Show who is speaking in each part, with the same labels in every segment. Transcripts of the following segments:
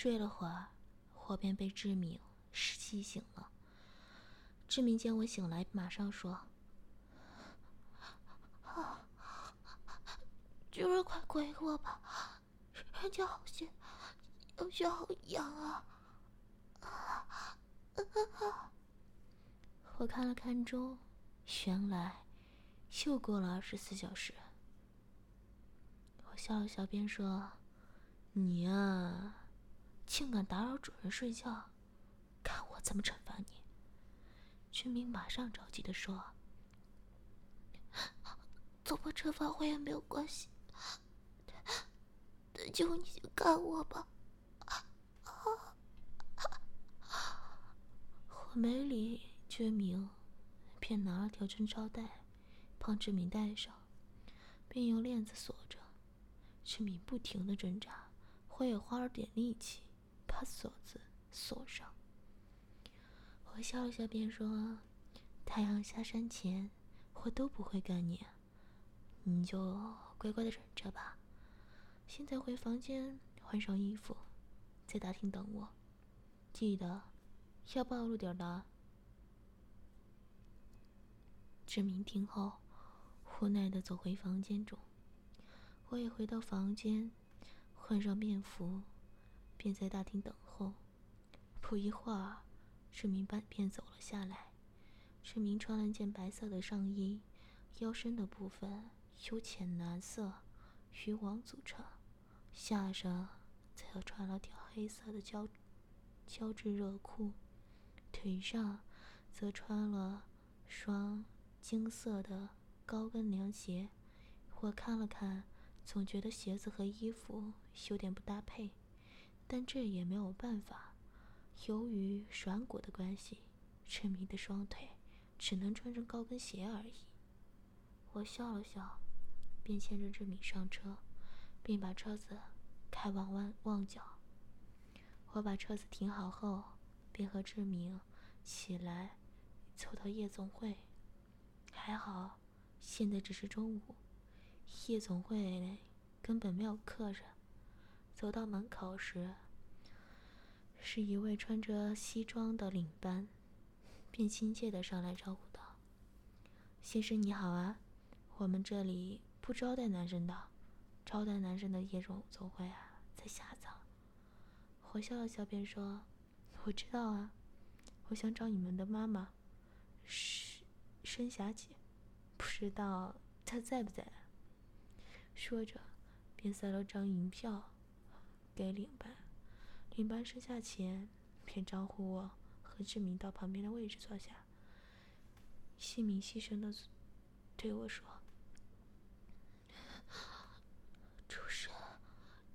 Speaker 1: 睡了会儿，我便被志敏气醒了。志明见我醒来，马上说：“
Speaker 2: 啊，就是，快给我吧，人家好些，有些好痒啊！”
Speaker 1: 我看了看钟，原来又过了二十四小时。我笑了笑，便说：“你啊，竟敢打扰主人睡觉，看我怎么惩罚你！”君明马上着急的说：“
Speaker 2: 怎么惩罚我也没有关系，就你先干我吧。”
Speaker 1: 我没理君明，便拿了条针罩带，帮志明戴上，并用链子锁着。志明不停的挣扎，我也花了点力气把锁子锁上。我笑了笑，便说：“太阳下山前，我都不会干你，你就乖乖的忍着吧。现在回房间换上衣服，在大厅等我，记得要暴露点的。”志明听后，无奈的走回房间中，我也回到房间，换上便服，便在大厅等候。不一会儿。志明半便走了下来。志明穿了件白色的上衣，腰身的部分由浅蓝色渔网组成，下身则穿了条黑色的胶胶质热裤，腿上则穿了双金色的高跟凉鞋。我看了看，总觉得鞋子和衣服有点不搭配，但这也没有办法。由于软骨的关系，志明的双腿只能穿着高跟鞋而已。我笑了笑，便牵着志明上车，并把车子开往旺旺角。我把车子停好后，便和志明起来，走到夜总会。还好，现在只是中午，夜总会根本没有客人。走到门口时，是一位穿着西装的领班，便亲切的上来招呼道：“先生你好啊，我们这里不招待男生的，招待男生的夜总总会啊，在下层。”我笑了笑，便说：“我知道啊，我想找你们的妈妈，申申霞姐，不知道她在不在？”说着，便塞了张银票给领班。领班收下钱，便招呼我和志明到旁边的位置坐下，细明细声的对我说：“
Speaker 2: 主人，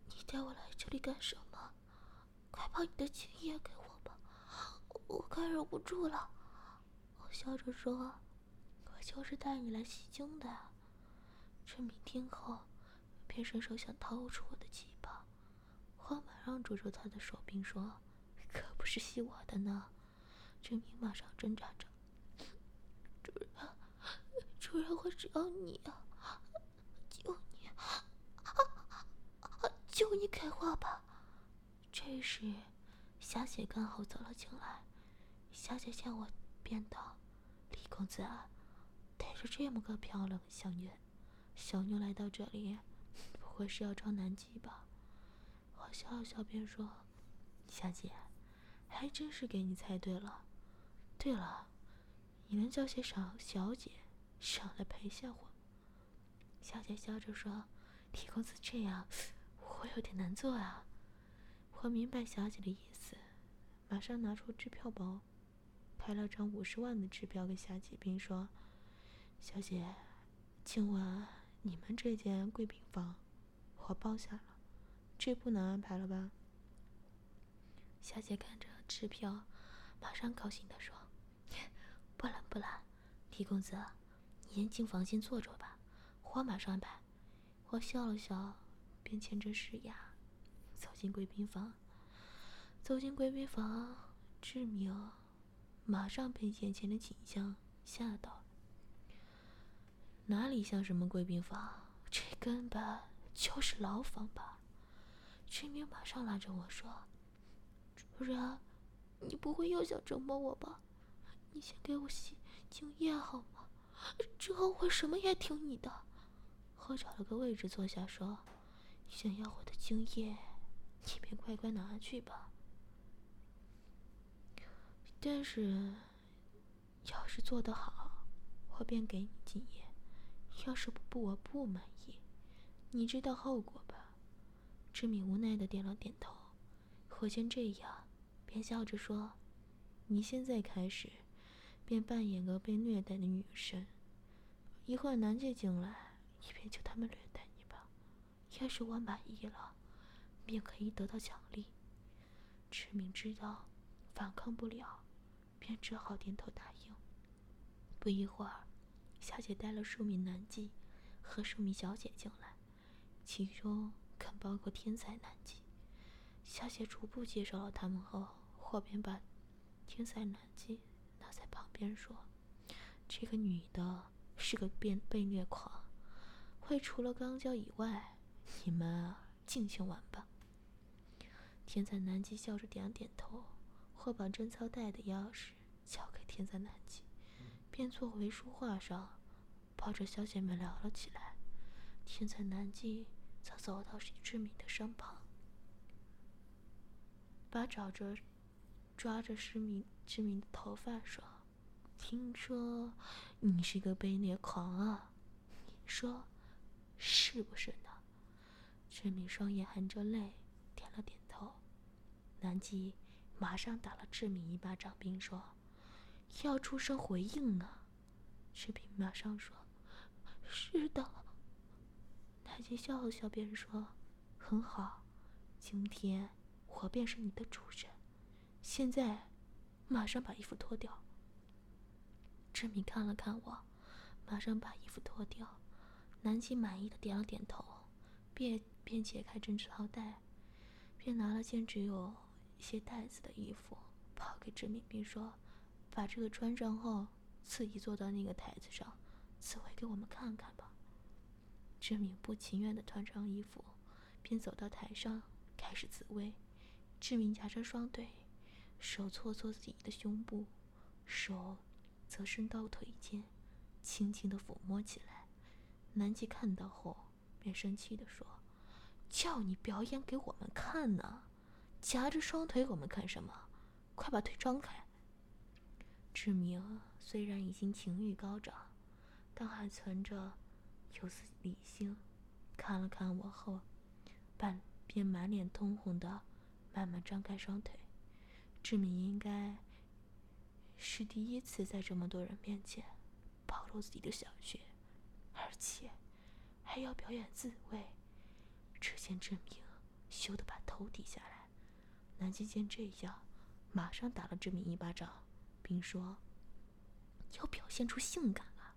Speaker 2: 你带我来这里干什么？快把你的钱也给我吧，我快忍不住了。”我笑着说：“我就是带你来西京的。”志明听后，便伸手想掏出我的钱。我马上捉住他的手，并说：“可不是吸我的呢。”志明马上挣扎着：“主人，主人，我只要你啊，求你，求你开花吧。”这时，霞姐刚好走了进来。霞姐见我，便道：“李公子，带着这么个漂亮的小妞，小妞来到这里，不会是要找南极吧？”我笑笑，便说：“小姐，还真是给你猜对了。对了，你能叫些少小姐上来陪下我？”小姐笑着说：“铁公子这样，我有点难做啊。”我明白小姐的意思，马上拿出支票包，拍了张五十万的支票给小姐，并说：“小姐，今晚你们这间贵宾房，我包下了。”这不能安排了吧？小姐看着支票，马上高兴地说：“不难不难，李公子，你先进房间坐着吧，我马上安排。”我笑了笑，便牵着诗雅走进贵宾房。走进贵宾房，志明马上被眼前的景象吓到。哪里像什么贵宾房？这根本就是牢房吧！志明马上拉着我说：“然，你不会又想折磨我吧？你先给我洗精液好吗？之后我什么也听你的。
Speaker 1: 我找了个位置坐下，说：“想要我的精液，你便乖乖拿去吧。但是，要是做得好，我便给你精液；要是不，我不满意，你知道后果？”志敏无奈的点了点头。我见这样，便笑着说：“你现在开始，便扮演个被虐待的女生。一会儿南姐进来，你便求他们虐待你吧。要是我满意了，便可以得到奖励。”志敏知道反抗不了，便只好点头答应。不一会儿，小姐带了数名男妓和数名小姐进来，其中更包括天才男妓。小姐逐步介绍了他们后，我便把天才男妓拿在旁边说：“这个女的是个变被虐狂，会除了肛交以外，你们尽情玩吧。”天才男妓笑着点了点头，或把贞操带的钥匙交给天才男妓，便坐回书画上，抱着小姐们聊了起来。天才男妓则走到徐志敏的身旁。把找着，抓着失明志敏的头发说：“听说你是个被虐狂啊，你说是不是呢？”志敏双眼含着泪，点了点头。南极马上打了志敏一巴掌，并说：“要出声回应啊！”志明马上说：“是的。”南极笑了笑，便说：“很好，今天。”我便是你的主人，现在，马上把衣服脱掉。志敏看了看我，马上把衣服脱掉。南极满意的点了点头，便便解开针织套带，便拿了件只有一些带子的衣服抛给志敏，并说：“把这个穿上后，自己坐到那个台子上，自慰给我们看看吧。”志明不情愿的穿上衣服，便走到台上开始自慰。志明夹着双腿，手搓搓自己的胸部，手则伸到腿间，轻轻的抚摸起来。南极看到后，便生气的说：“叫你表演给我们看呢，夹着双腿我们看什么？快把腿张开！”志明虽然已经情欲高涨，但还存着有丝理性，看了看我后，半便满脸通红的。慢慢张开双腿，志敏应该是第一次在这么多人面前暴露自己的小穴，而且还要表演自慰。只见志明羞得把头低下来。南极见这样，马上打了志敏一巴掌，并说：“要表现出性感啊！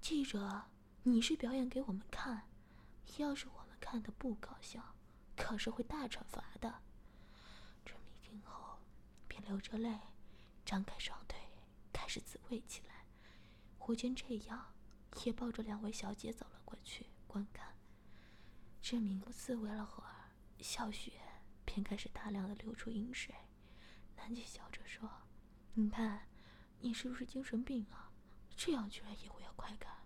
Speaker 1: 记着，你是表演给我们看，要是我们看的不搞笑，可是会大惩罚的。”春明听后，便流着泪，张开双腿，开始自慰起来。胡娟这样，也抱着两位小姐走了过去观看。志明自慰了会儿，小雪便开始大量的流出饮水。南姐笑着说：“你看，你是不是精神病啊？这样居然也会要快感？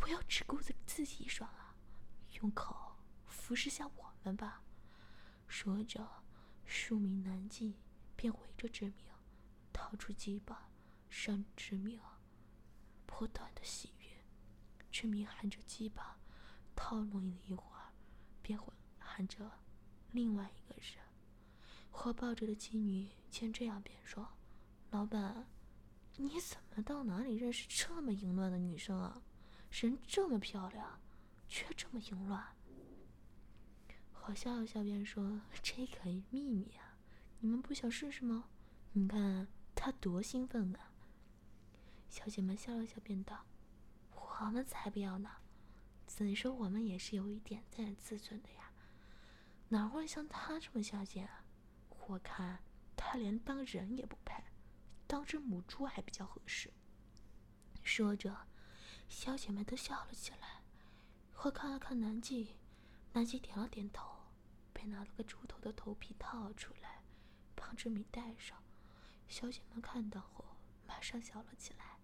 Speaker 1: 不要只顾着自己爽啊，用口服侍下我们吧。”说着，数名男妓。便围着志明，掏出鸡巴，让志明不断的喜悦。志明含着鸡巴，套弄了一会儿，便含着另外一个人。我抱着的妓女见这样，便说：“老板，你怎么到哪里认识这么淫乱的女生啊？人这么漂亮，却这么淫乱。”我笑了笑，便说：“这可秘密啊。”你们不想试试吗？你看他多兴奋啊！小姐们笑了笑，便道：“我们才不要呢！怎说我们也是有一点点自尊的呀？哪会像他这么下贱啊？我看他连当人也不配，当只母猪还比较合适。”说着，小姐们都笑了起来。我看了看南极，南极点了点头，便拿了个猪头的头皮套出来。帮志敏戴上。小姐们看到后，马上笑了起来。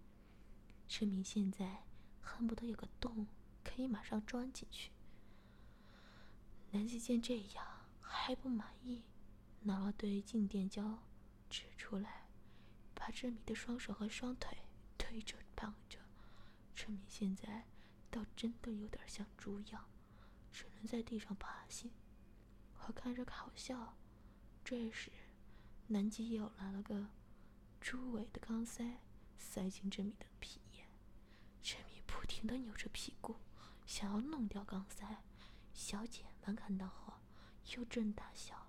Speaker 1: 志敏现在恨不得有个洞，可以马上钻进去。南极见这样还不满意，拿了对静电胶指出来，把志敏的双手和双腿推着绑着。志敏现在倒真的有点像猪样，只能在地上爬行。我看着好笑。这时，南极又来了个猪尾的钢塞，塞进志敏的屁眼。志敏不停的扭着屁股，想要弄掉钢塞。小姐们看到后，又正大笑。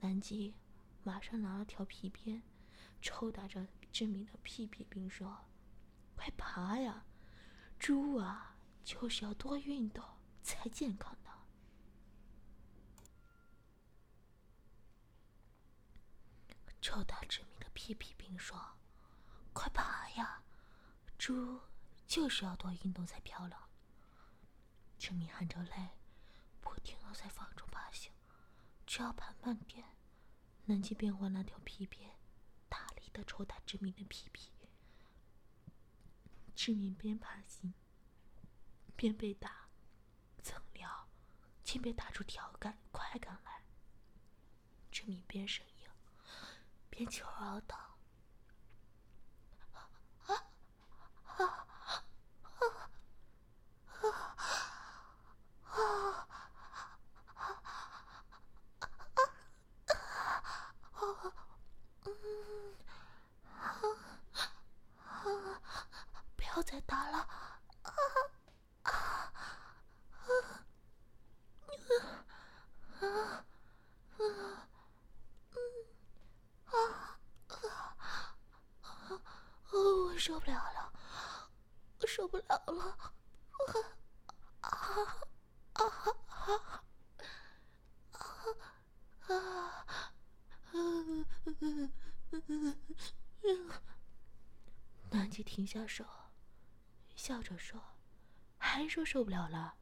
Speaker 1: 南极马上拿了条皮鞭，抽打着志敏的屁屁，并说：“快爬呀，猪啊，就是要多运动才健康呢。”臭大志敏的屁屁，并说：“快爬呀，猪就是要多运动才漂亮。”志敏含着泪，不停的在房中爬行。只要爬慢点，南极便换那条皮鞭，大力的抽打志敏的屁屁。志明边爬行，边被打，怎料竟被打出调感快感来。志明边呻吟。边求饶道：“啊啊啊啊啊啊！嗯啊不要再打了！啊啊啊啊啊！”我受不了了，我受不了了！啊啊啊啊啊啊！南极停下手，笑着说：“还说受不了了？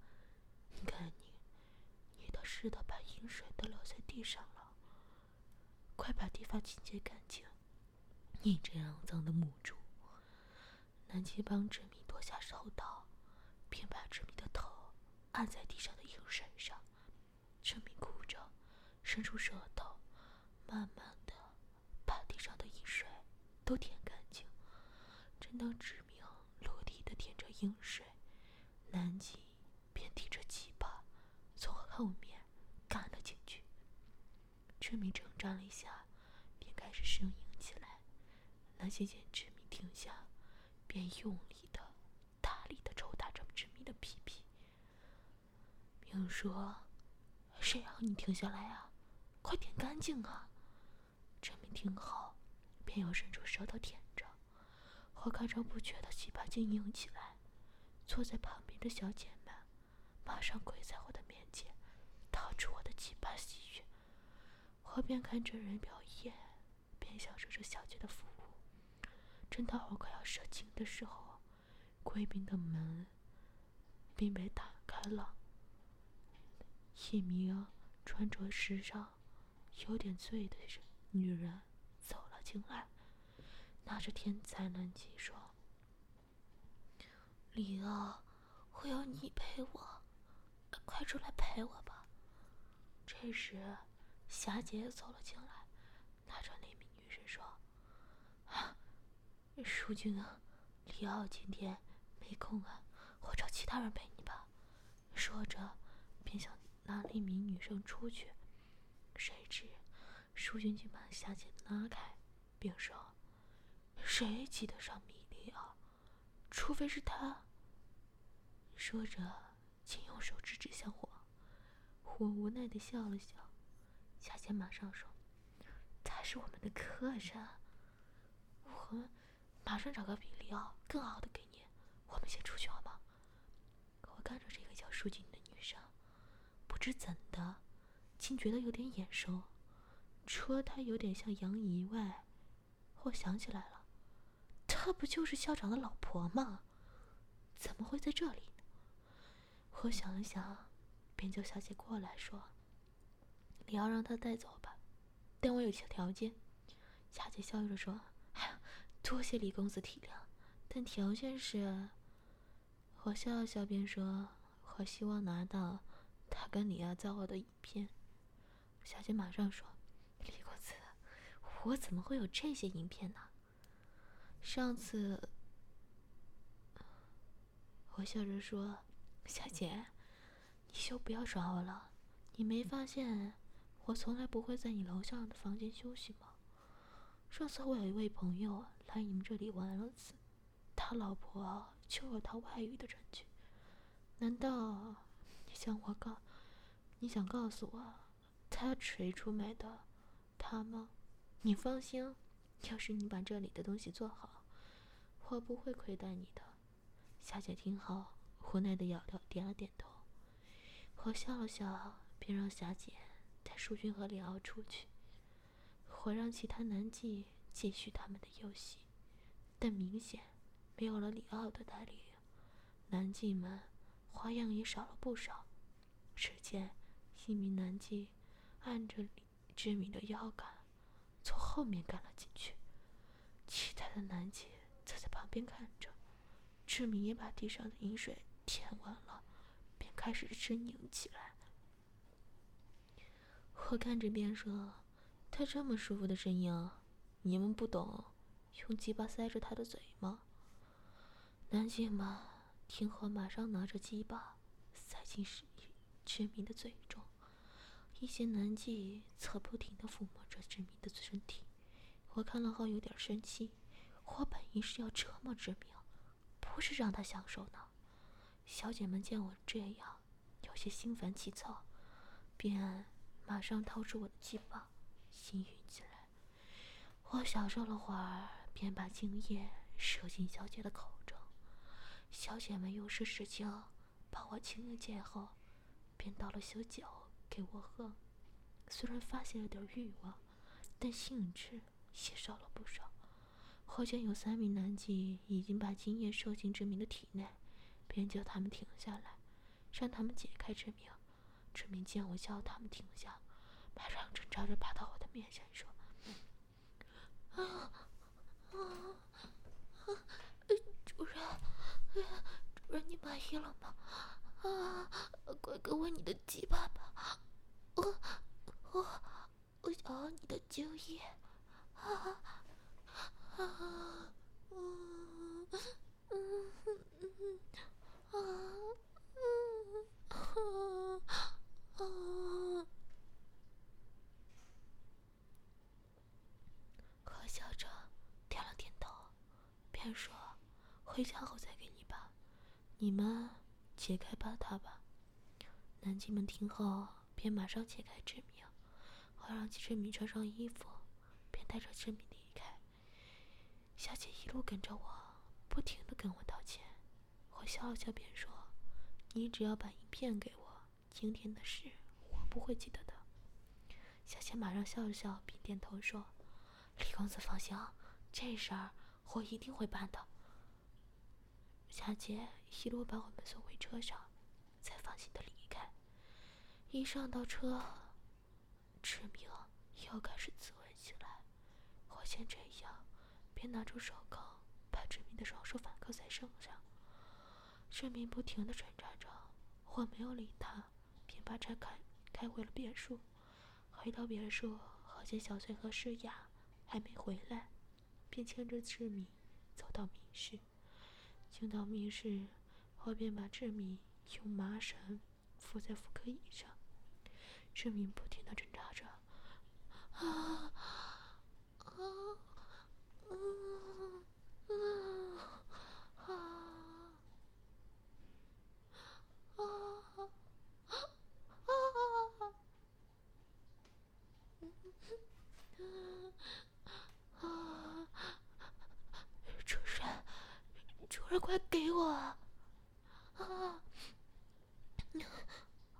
Speaker 1: 你看你，你都湿的把饮水都流在地上了，快把地方清洁干净！你这肮脏的母猪！”南极帮志明脱下手套，便把志明的头按在地上的饮水上。志明哭着，伸出舌头，慢慢都舔干净。正当志明落地的舔着饮水，南极便提着鸡巴从后面干了进去。志明挣扎了一下，便开始呻吟起来。南极见志明停下。便用力的、大力的抽打着志明的屁屁，并说：“谁让你停下来啊？快舔干净啊！”志明听后，便又伸出舌头舔着。我看着不觉的鸡巴晶硬起来。坐在旁边的小姐们马上跪在我的面前，掏出我的鸡巴洗浴。我边看真人表演，边享受着小姐的服务。正当我快要射精的时候，贵宾的门并被打开了。一名穿着时尚、有点醉的女人进来，拿着天才男机说：“李奥，我要你陪我，快出来陪我吧。”这时，霞姐走了进来，拿着那名女生说：“啊。”淑君啊，李奥今天没空啊，我找其他人陪你吧。说着，便想拉那名女生出去，谁知淑君竟把霞姐拉开，并说：“谁记得上米莉奥？除非是他。”说着，竟用手指指向我。我无奈的笑了笑。夏姐马上说：“他是我们的客人，我。”马上找个比利奥更好的给你，我们先出去好吗？我看着这个叫舒静的女生，不知怎的，竟觉得有点眼熟。除了她有点像杨怡外，我想起来了，她不就是校长的老婆吗？怎么会在这里呢？我想了想，便叫小姐过来说：“你要让她带走吧，但我有些条件。”小姐笑着说：“，多谢李公子体谅，但条件是……”我笑了笑，便说：“我希望拿到他跟李亚造我的影片。”小姐马上说：“，我怎么会有这些影片呢？上次……”我笑着说：“小姐，你就不要耍我了。你没发现我从来不会在你楼下的房间休息吗？上次我有一位朋友来你们这里玩了次，他老婆就有他外遇的证据。难道你想我告？你想告诉我，他谁出卖的他吗？你放心，要是你把这里的东西做好，我不会亏待你的。”夏姐听后，无奈的摇了点了点头。我笑了笑，便让霞姐带淑君和李奥出去。我让其他男妓继续他们的游戏，但明显没有了李奥的带领，男妓们花样也少了不少。只见一名男妓按着李志明的腰杆，从后面赶了进去，其他的男姐则在旁边看着。志明也把地上的饮水舔完了，便开始呻吟起来。我看着便说：“他这么舒服的呻吟，你们不懂用鸡巴塞着他的嘴吗？”男姐们听后马上拿着鸡巴塞进志明的嘴中，一些男妓侧不停的抚摸着志明的身体。我看了后有点生气，我本意是要折磨志明。不是让他享受呢。小姐们见我这样，有些心烦气躁，便马上掏出我的鸡棒，行淫起来。我享受了会儿，便把精液射进小姐的口中。小姐们又是使劲把我亲了见后，便倒了修酒给我喝。虽然发现了点欲望，但兴致也少了不少。好像有三名男妓已经把精液射进志明的体内，便叫他们停下来，让他们解开志明。志明见我叫他们停下，马上挣扎着爬到我的面前说：“啊啊啊！主人，主人，你满意了吗？啊，快给我你的鸡巴吧！我我我想要你的精液！啊！”啊，嗯，嗯，嗯，啊，嗯，啊，啊，可笑着点了点头，便说：“回家后再给你吧，你们解开吧他吧。”南京们听后，便马上解开志明，我让季志明穿上衣服，便带着志明离开。小姐一路跟着我，不停的跟我道歉。我笑了笑，便说：“你只要把影片给我，今天的事我不会记得的。”小姐马上笑了笑，并点头说：“李公子放心，这事儿我一定会办的。”小姐一路把我们送回车上，才放心的离。一上到车，志明又开始自慰起来。我先这样。便拿出手铐，把志明的双手反铐在身上。志明不停的挣扎着，我没有理他，便把车开开回了别墅。回到别墅，好见小翠和诗雅还没回来，便牵着志明走到密室。进到密室，我便把志明用麻绳扶在妇科椅上。志明不停的挣扎着，啊，啊。嗯嗯啊啊啊啊！啊！主人，主人，快给我！啊！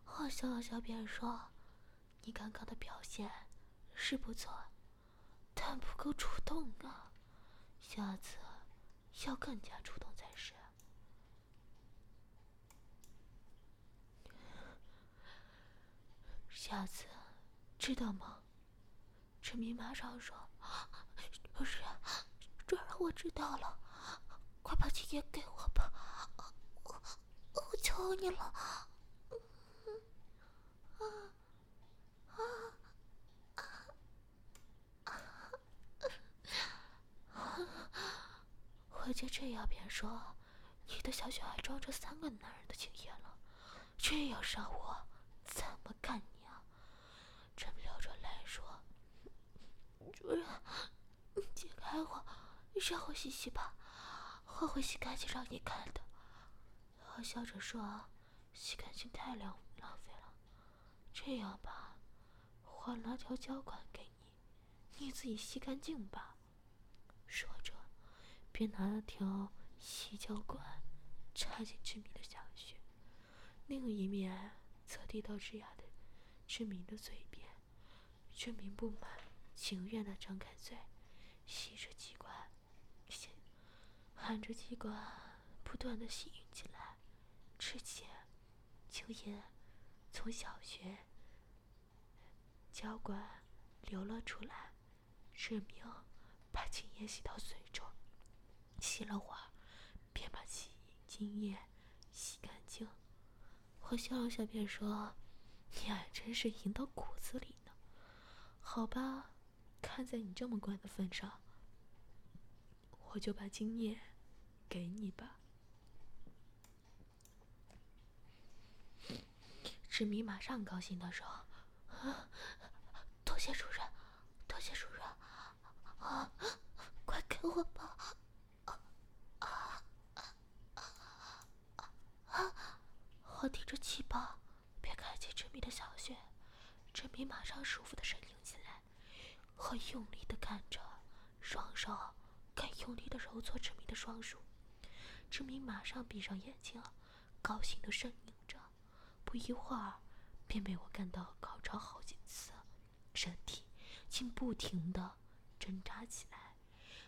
Speaker 1: 我笑了笑，便说：“你刚刚的表现是不错，但不够主动啊。”下次要更加主动才是。下次知道吗？陈明马上说：“不
Speaker 2: 是，这让我知道了，快把金叶给我吧，我我求你了。小姐这样便说，你的小雪还装着三个男人的精液了，这样杀我，怎么干你啊？陈流着泪说：“主人，你解开我，让我洗洗吧，我会洗干净让你看的。”我笑着说：“洗干净太浪浪费了，这样吧，我拿条胶管给你，你自己洗干净吧。”说着。便拿了条细胶管插进志明的小穴，另一面则递到智雅的志明的嘴边。志明不满情愿的张开嘴，吸着鸡管，吸，含着鸡管，不断的吸吮起来，之前青烟从小穴胶管流了出来，志明把青烟吸到嘴中。洗了会儿，便把洗精液洗干净。我笑了笑，便说：“你还真是淫到骨子里呢。”好吧，看在你这么乖的份上，我就把精液给你吧。志明马上高兴的说：“啊，多谢主人，多谢主人，啊，快给我吧！”我提着气包，便开启志明的小穴。志明马上舒服的呻吟起来。我用力的看着，双手更用力的揉搓志明的双乳。志明马上闭上眼睛，高兴的呻吟着。不一会儿，便被我干到高潮好几次，身体竟不停的挣扎起来。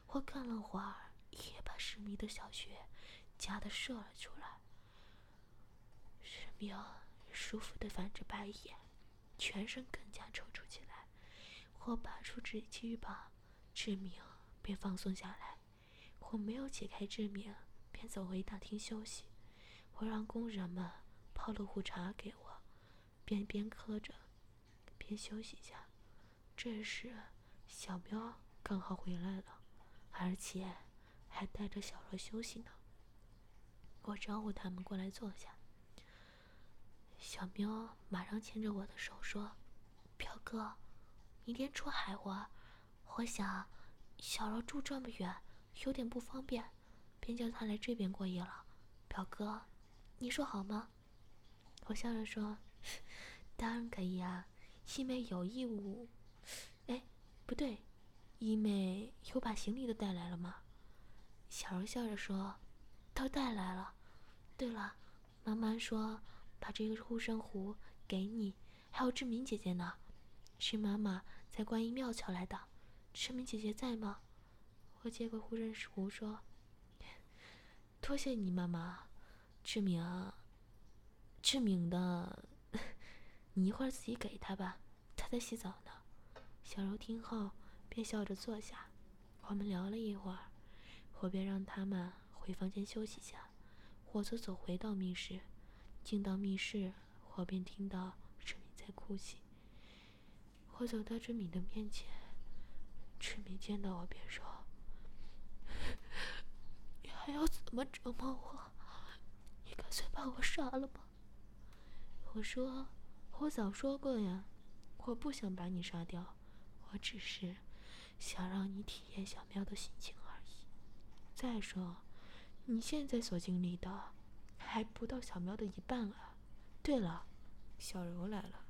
Speaker 2: 我干了会儿，也把志明的小穴夹的射了出来。喵舒服的翻着白眼，全身更加抽搐起来。我拔出纸鸡巴，志明便放松下来。我没有解开志明，便走回大厅休息。我让工人们泡了壶茶给我，便边喝着，边休息一下。这时，小喵刚好回来了，而且还带着小若休息呢。我招呼他们过来坐下。小喵马上牵着我的手说：“表哥，明天出海玩，我想小柔住这么远，有点不方便，便叫她来这边过夜了。表哥，你说好吗？”我笑着说：“ 当然可以啊，一妹有义务。哎，不对，一妹有把行李都带来了吗？”小柔笑着说：“都带来了。对了，妈妈说。”把这个护身符给你，还有志明姐姐呢，是妈妈在观音庙抢来的。志明姐姐在吗？我接过护身符说：“多谢你妈妈，志明，志明的，你一会儿自己给他吧，他在洗澡呢。”小柔听后便笑着坐下，我们聊了一会儿，我便让他们回房间休息下，我则走回到密室。进到密室，我便听到志明在哭泣。我走到志明的面前，志明见到我便说：“你还要怎么折磨我？你干脆把我杀了吧。”我说：“我早说过呀，我不想把你杀掉，我只是想让你体验小喵的心情而已。再说，你现在所经历的……”还不到小喵的一半啊！对了，小柔来了，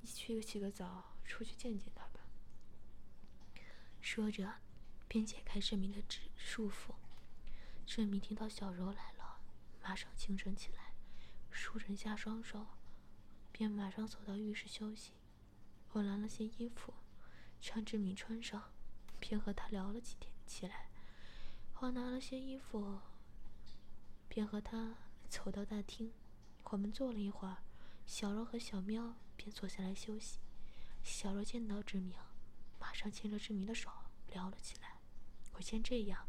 Speaker 2: 你去洗个澡，出去见见他吧。说着，便解开志明的指束缚。志明听到小柔来了，马上精神起来，舒展下双手，便马上走到浴室休息。我拿了些衣服，让志明穿上，便和他聊了几天起来。我拿了些衣服，便和他。走到大厅，我们坐了一会儿，小柔和小喵便坐下来休息。小柔见到志明，马上牵着志明的手
Speaker 1: 聊了起来。我见这样，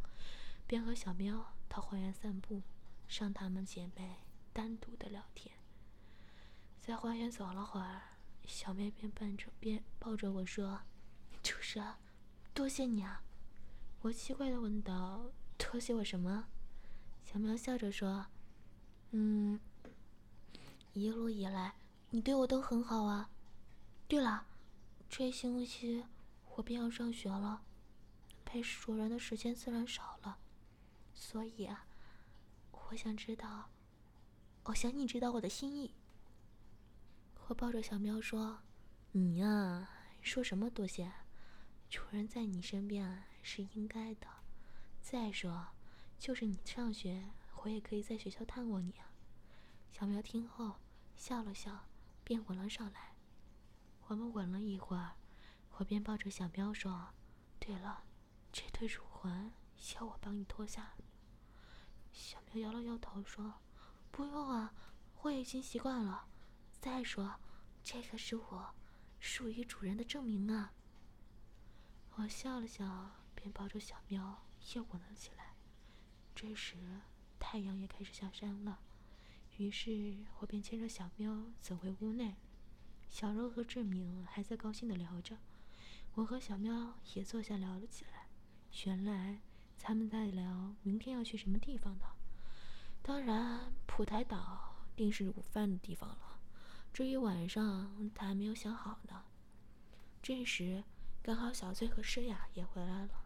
Speaker 1: 便和小喵到花园散步，让她们姐妹单独的聊天。在花园走了会儿，小喵便伴着便抱着我说：“主人，多谢你啊！”我奇怪的问道：“多谢我什么？”小喵笑着说：“嗯，一路以来你对我都很好啊。对了，这星期我便要上学了，陪主人的时间自然少了，所以啊，我想知道，我想你知道我的心意。”我抱着小喵说：“你呀，说什么多谢？主人在你身边是应该的。再说……”就是你上学，我也可以在学校探望你啊。小苗听后笑了笑，便吻了上来。我们吻了一会儿，我便抱着小喵说：“对了，这对乳环要我帮你脱下。”小喵摇了摇头说：“不用啊，我已经习惯了。再说，这个是我属于主人的证明啊。”我笑了笑，便抱着小喵又吻了起来。这时，太阳也开始下山了，于是我便牵着小喵走回屋内。小柔和志明还在高兴的聊着，我和小喵也坐下聊了起来。原来他们在聊明天要去什么地方呢？当然，普台岛定是午饭的地方了。至于晚上，他还没有想好呢。这时，刚好小翠和诗雅也回来了。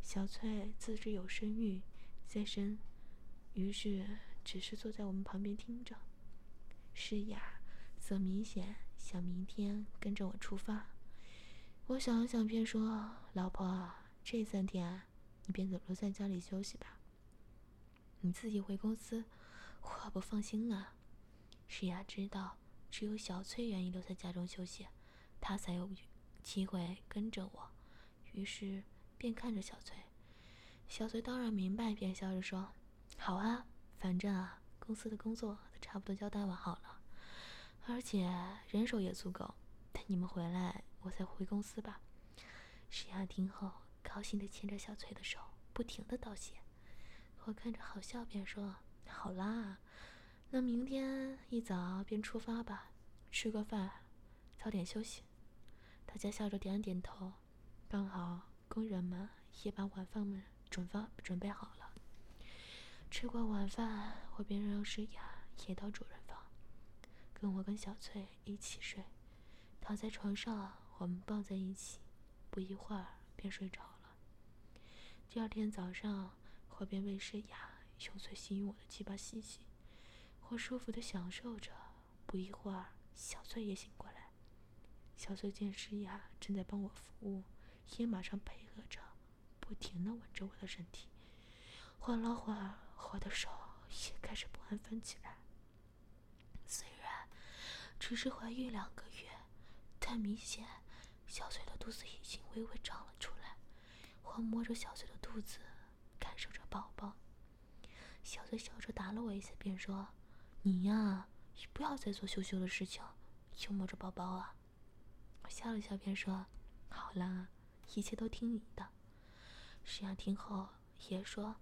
Speaker 1: 小翠自知有身孕。在身，于是只是坐在我们旁边听着。诗雅则明显想明天跟着我出发。我想了想，便说：“老婆，这三天你便留在家里休息吧。你自己回公司，我不放心啊。”诗雅知道，只有小翠愿意留在家中休息，她才有机会跟着我。于是便看着小翠。小翠当然明白，便笑着说：“好啊，反正啊，公司的工作都差不多交代完好了，而且人手也足够。等你们回来，我再回公司吧。”石雅听后，高兴地牵着小翠的手，不停地道谢。我看着好笑，便说：“好啦，那明天一早便出发吧，吃个饭，早点休息。”大家笑着点了点头。刚好工人们也把晚饭们。准饭准备好了。吃过晚饭，我便让诗雅也到主人房，跟我跟小翠一起睡。躺在床上，我们抱在一起，不一会儿便睡着了。第二天早上，我便为诗雅用嘴吸引我的鸡巴吸气，我舒服的享受着。不一会儿，小翠也醒过来。小翠见诗雅正在帮我服务，也马上配合着。不停的吻着我的身体，缓了缓儿，我的手也开始不安分起来。虽然只是怀孕两个月，但明显小翠的肚子已经微微长了出来。我摸着小翠的肚子，感受着宝宝。小翠笑着打了我一下，便说：“你呀，不要再做羞羞的事情，又摸着宝宝啊。”我笑了笑，便说：“好啦，一切都听你的。”石阳听后也说：“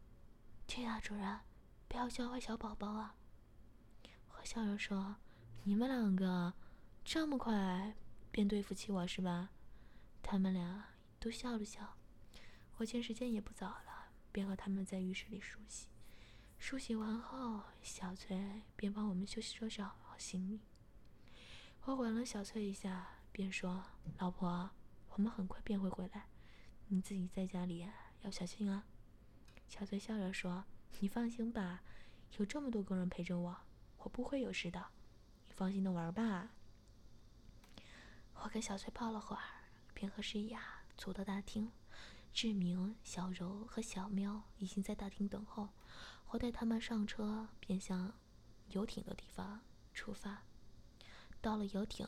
Speaker 1: 对呀，主人，不要教坏小宝宝啊。”我笑着说：“你们两个这么快便对付起我是吧？”他们俩都笑了笑。我见时间也不早了，便和他们在浴室里梳洗。梳洗完后，小翠便帮我们休息收拾好行李。我吻了小翠一下，便说：“老婆，我们很快便会回来，你自己在家里。”要小心啊！小翠笑着说：“你放心吧，有这么多工人陪着我，我不会有事的。你放心的玩吧。”我跟小翠泡了会儿，便和诗雅走到大厅。志明、小柔和小喵已经在大厅等候。我带他们上车，便向游艇的地方出发。到了游艇，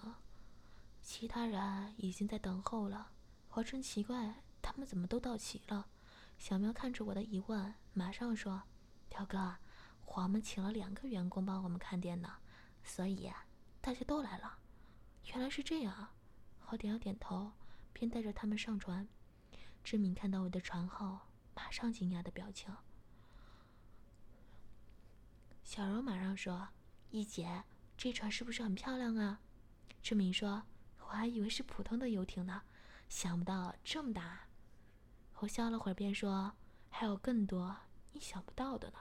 Speaker 1: 其他人已经在等候了。我正奇怪，他们怎么都到齐了。小喵看着我的疑问，马上说：“条哥，我们请了两个员工帮我们看店呢，所以大家都来了。”原来是这样，我点了点头，便带着他们上船。志敏看到我的船后，马上惊讶的表情。小柔马上说：“一姐，这船是不是很漂亮啊？”志敏说：“我还以为是普通的游艇呢，想不到这么大。”我笑了会儿，便说：“还有更多你想不到的呢。”